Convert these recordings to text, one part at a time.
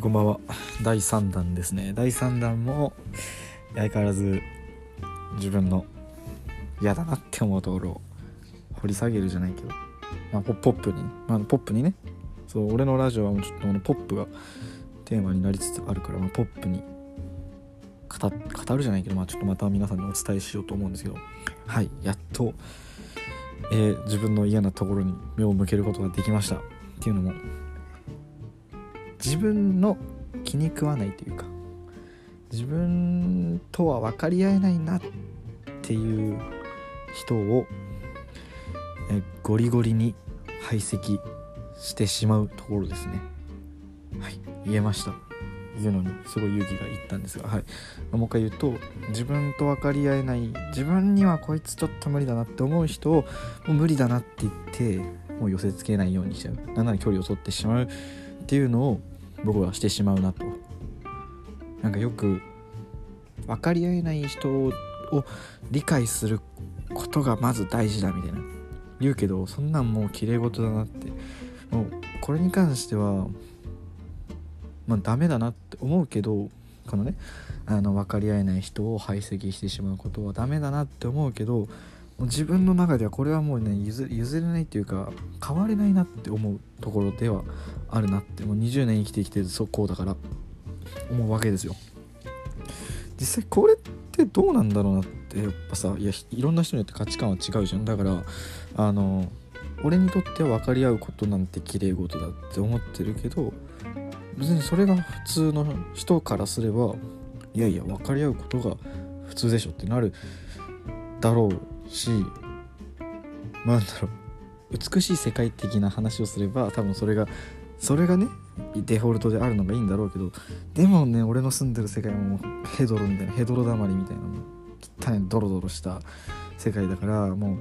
こんばんは。第3弾ですね。第3弾も相変わらず自分の嫌だなって思うところを掘り下げるじゃないけど、まあ、ポップに、まあ、ポップにね。そう俺のラジオはもうちょっとこのポップがテーマになりつつあるから、まあ、ポップに。語語るじゃないけど、まあ、ちょっとまた皆さんにお伝えしようと思うんですけど。はいやっと、えー自分の嫌なところに目を向けることができました。っていうのも自分の気に食わないというか自分とは分かり合えないなっていう人をえゴリゴリに排斥してしまうところですね。はい言えました。言うのにすごい勇気がいったんですがはい。もう一回言うと自分と分かり合えない自分にはこいつちょっと無理だなって思う人をもう無理だなって言ってもう寄せつけないようにしちゃう。なんなら距離を取ってしまうっていうのを僕はしてしまうなと。なんかよく分かり合えない人を理解することがまず大事だみたいな。言うけどそんなんもう綺麗事だなって。もうこれに関してはまあダメだなって思うけどこのねあの分かり合えない人を排斥してしまうことはダメだなって思うけど自分の中ではこれはもうね譲譲れないっていうか変われないなって思うところではあるなってもう20年生きてきてるそこだから思うわけですよ。実際これってどうなんだろうなってやっぱさいやいろんな人によって価値観は違うじゃん。だからあの俺にとっては分かり合うことなんて綺麗事だって思ってるけど別にそれが普通の人からすればいやいや分かり合うことが普通でしょってなるだろうしなんだろう。美しい世界的な話をすれば多分それがそれがねデフォルトであるのがいいんだろうけどでもね俺の住んでる世界もヘドロみたいなヘドロだまりみたいなもう汚いドロドロした世界だからもう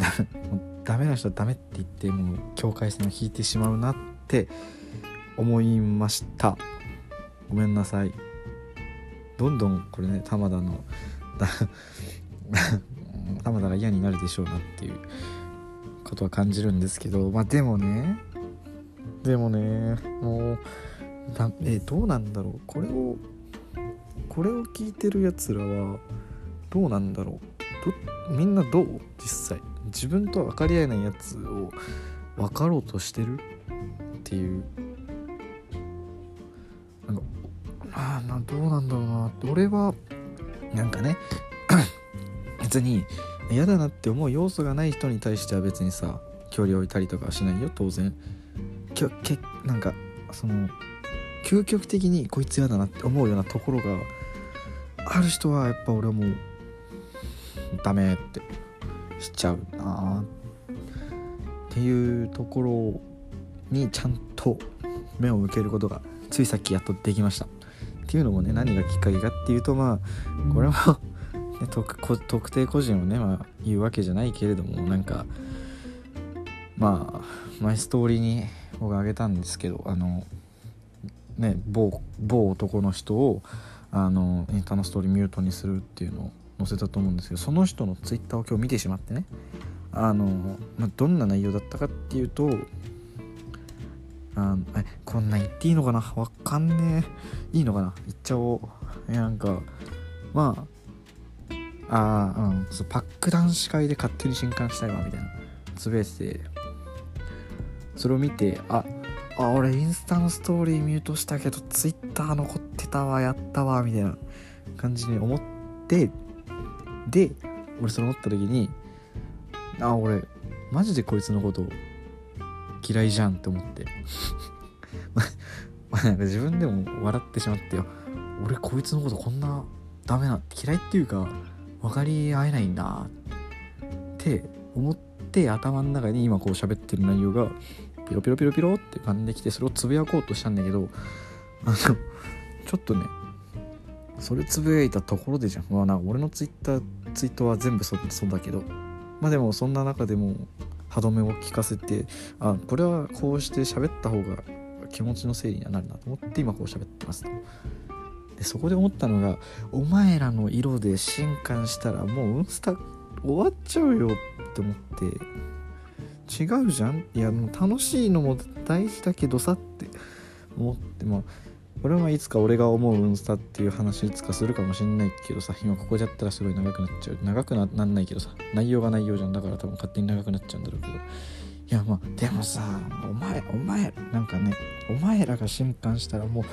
だもうダメな人はダメって言ってもう境界線を引いてしまうなって思いました。ごめんなさい。どんどんこれね玉田のだ玉田が嫌になるでしょうなっていうことは感じるんですけどまあでもねでもねもうだえどうなんだろう。これをこれを聞いてるやつらはどうなんだろう。どみんなどう？実際。自分と分かり合えないやつを分かろうとしてる？っていう。なんかああどうなんだろうな。って俺はなんかね別に嫌だなって思う要素がない人に対しては別にさ距離を置いたりとかはしないよ。当然。きょけなんかその究極的にこいつ嫌だなって思うようなところがある人はやっぱ俺はもうダメってしちゃうなっていうところにちゃんと目を向けることがついさっきやっとできました。っていうのもね何がきっかけかっていうとまあこれは、ね、特特定個人をね、まあ、言うわけじゃないけれどもなんかまあマイストーリーに僕あげたんですけどあのね某某男の人をあのインスタのストーリーミュートにするっていうのを載せたと思うんですけどその人のツイッターを今日見てしまってねあの、まあ、どんな内容だったかっていうとあえこんなん言っていいのかな？わかんねえ。いいのかな？言っちゃおう。えなんかまああーうん。そうパック男子会で勝手に新刊したいわみたいな。つぶやいてて。それを見てああ俺インスタのストーリーミュートしたけどツイッター残ってたわやったわみたいな感じに思ってで俺それ思った時にあ俺マジでこいつのこと嫌いじゃんって思って。まあなんか自分でも笑ってしまってよ。俺こいつのことこんなダメな嫌いっていうか分かり合えないんだって思って頭の中に今こう喋ってる内容がピロピロピロピロって浮かんできてそれをつぶやこうとしたんだけどあのちょっとねそれつぶやいたところでじゃん。まあなんか俺のツイッターツイートは全部そそうだけど。まあでもそんな中でも歯止めを聞かせてあこれはこうして喋った方が気持ちの整理にはなるなと思って今こう喋ってますと。でそこで思ったのがお前らの色で新刊したらもうインスタ終わっちゃうよって思って違うじゃん？いやもう楽しいのも大事だけどさって思ってまあこれはいつか俺が思うインスタっていう話いつかするかもしんないけどさ今ここでやったらすごい長くなっちゃう。長くななんないけどさ内容が内容じゃん。だから多分勝手に長くなっちゃうんだろうけど。いやまあでもさお前お前なんかねお前らが震撼したらもう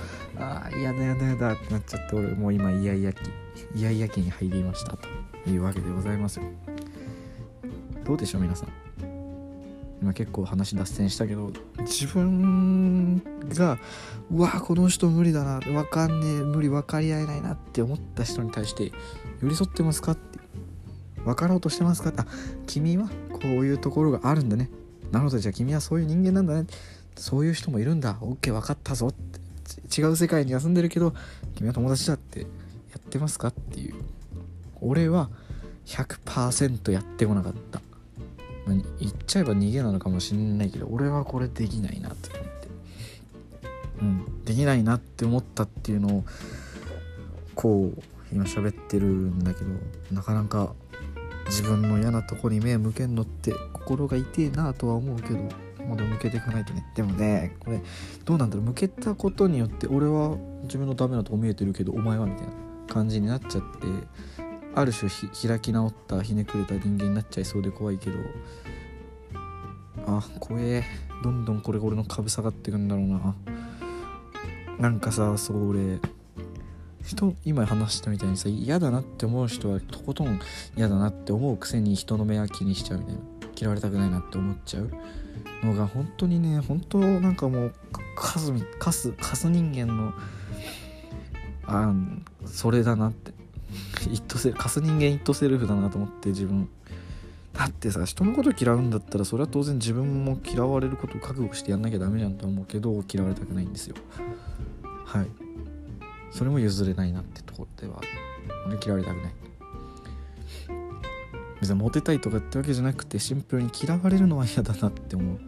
ああ嫌だ嫌だ嫌だってなっちゃって俺もう今イヤイヤ期イヤイヤ期に入りましたというわけでございますよ。どうでしょう皆さん。今結構話脱線したけど自分がうわこの人無理だな分かんねえ無理分かり合えないなって思った人に対して寄り添ってますかって。分かろうとしてますかあ君はこういうところがあるんだね。なるほどじゃあ君はそういう人間なんだね。そういう人もいるんだ。OK 分かったぞ。って違う世界に休んでるけど君は友達だってやってますかっていう。俺は100%やってこなかった、言っちゃえば逃げなのかもしんないけど俺はこれできないなって思って。うんできないなって思ったっていうのをこう今喋ってるんだけどなかなか自分の嫌なとこに目向けんのって心が痛えなとは思うけどもうでも向けていかないとね。でもねこれどうなんだろう。向けたことによって俺は自分のダメなとこ見えてるけどお前はみたいな感じになっちゃってある種開き直ったひねくれた人間になっちゃいそうで怖いけどあ怖え。どんどんこれ俺の株下がってくんだろうな。なんかさそう俺人今話したみたいにさ嫌だなって思う人はとことん嫌だなって思うくせに人の目は気にしちゃうみたいな嫌われたくないなって思っちゃうのが本当にね本当なんかもうカスカスカス人間のあそれだなって。一途セカス人間一途セルフだなと思って自分。だってさ人のこと嫌うんだったらそれは当然自分も嫌われることを覚悟してやんなきゃダメじゃんと思うけど嫌われたくないんですよ。はいそれも譲れないなってところでは俺嫌われたくない。別にモテたいとかってわけじゃなくてシンプルに嫌われるのは嫌だなって思う。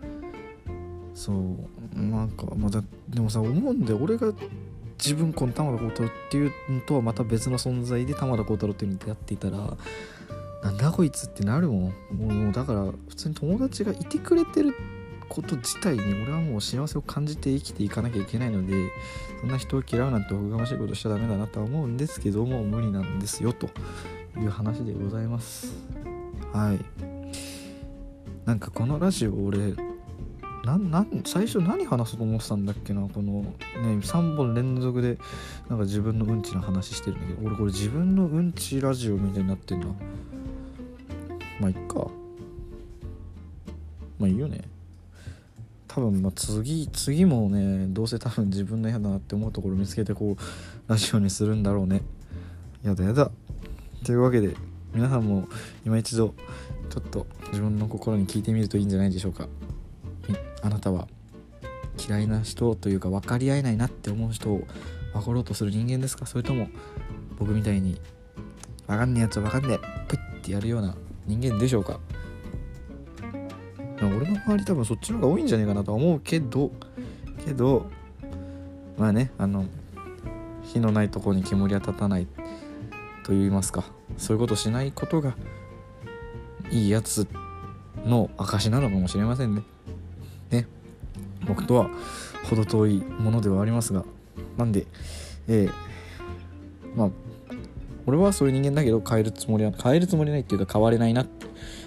そうなんかまだでもさ思うんで俺が自分この玉田幸太郎っていうのとはまた別の存在で玉田幸太郎っていうのに出会っていたらなんだこいつってなるもん。もうだから普通に友達がいてくれてること自体に俺はもう幸せを感じて生きていかなきゃいけないのでそんな人を嫌うなんておこがましいことしちゃダメだなとは思うんですけども無理なんですよという話でございます。はい。なんかこのラジオ俺なな最初何話そうと思ってたんだっけなこのね3本連続でなんか自分のうんちの話してるんだけど俺これ自分のうんちラジオみたいになってんだまあいっか。まあいいよね。多分ま次次もねどうせ多分自分の嫌だなって思うところ見つけてこうラジオにするんだろうね。やだやだ。というわけで皆さんも今一度ちょっと自分の心に聞いてみるといいんじゃないでしょうか。あなたは嫌いな人というか分かり合えないなって思う人を分かろうとする人間ですか？それとも僕みたいに分かんねえやつは分かんねえプッてやるような人間でしょうか？の周り多分そっちの方が多いんじゃないかなとは思うけどけどまあねあの火のないとこに煙は立たないと言いますかそういうことしないことがいいやつの証なのかもしれませんね。ね僕とは程遠いものではありますがなんでえー、まあ俺はそういう人間だけど変えるつもりは変えるつもりないっていうか変われないなって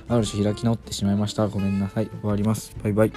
ある種開き直ってしまいました。ごめんなさい。終わります。バイバイ。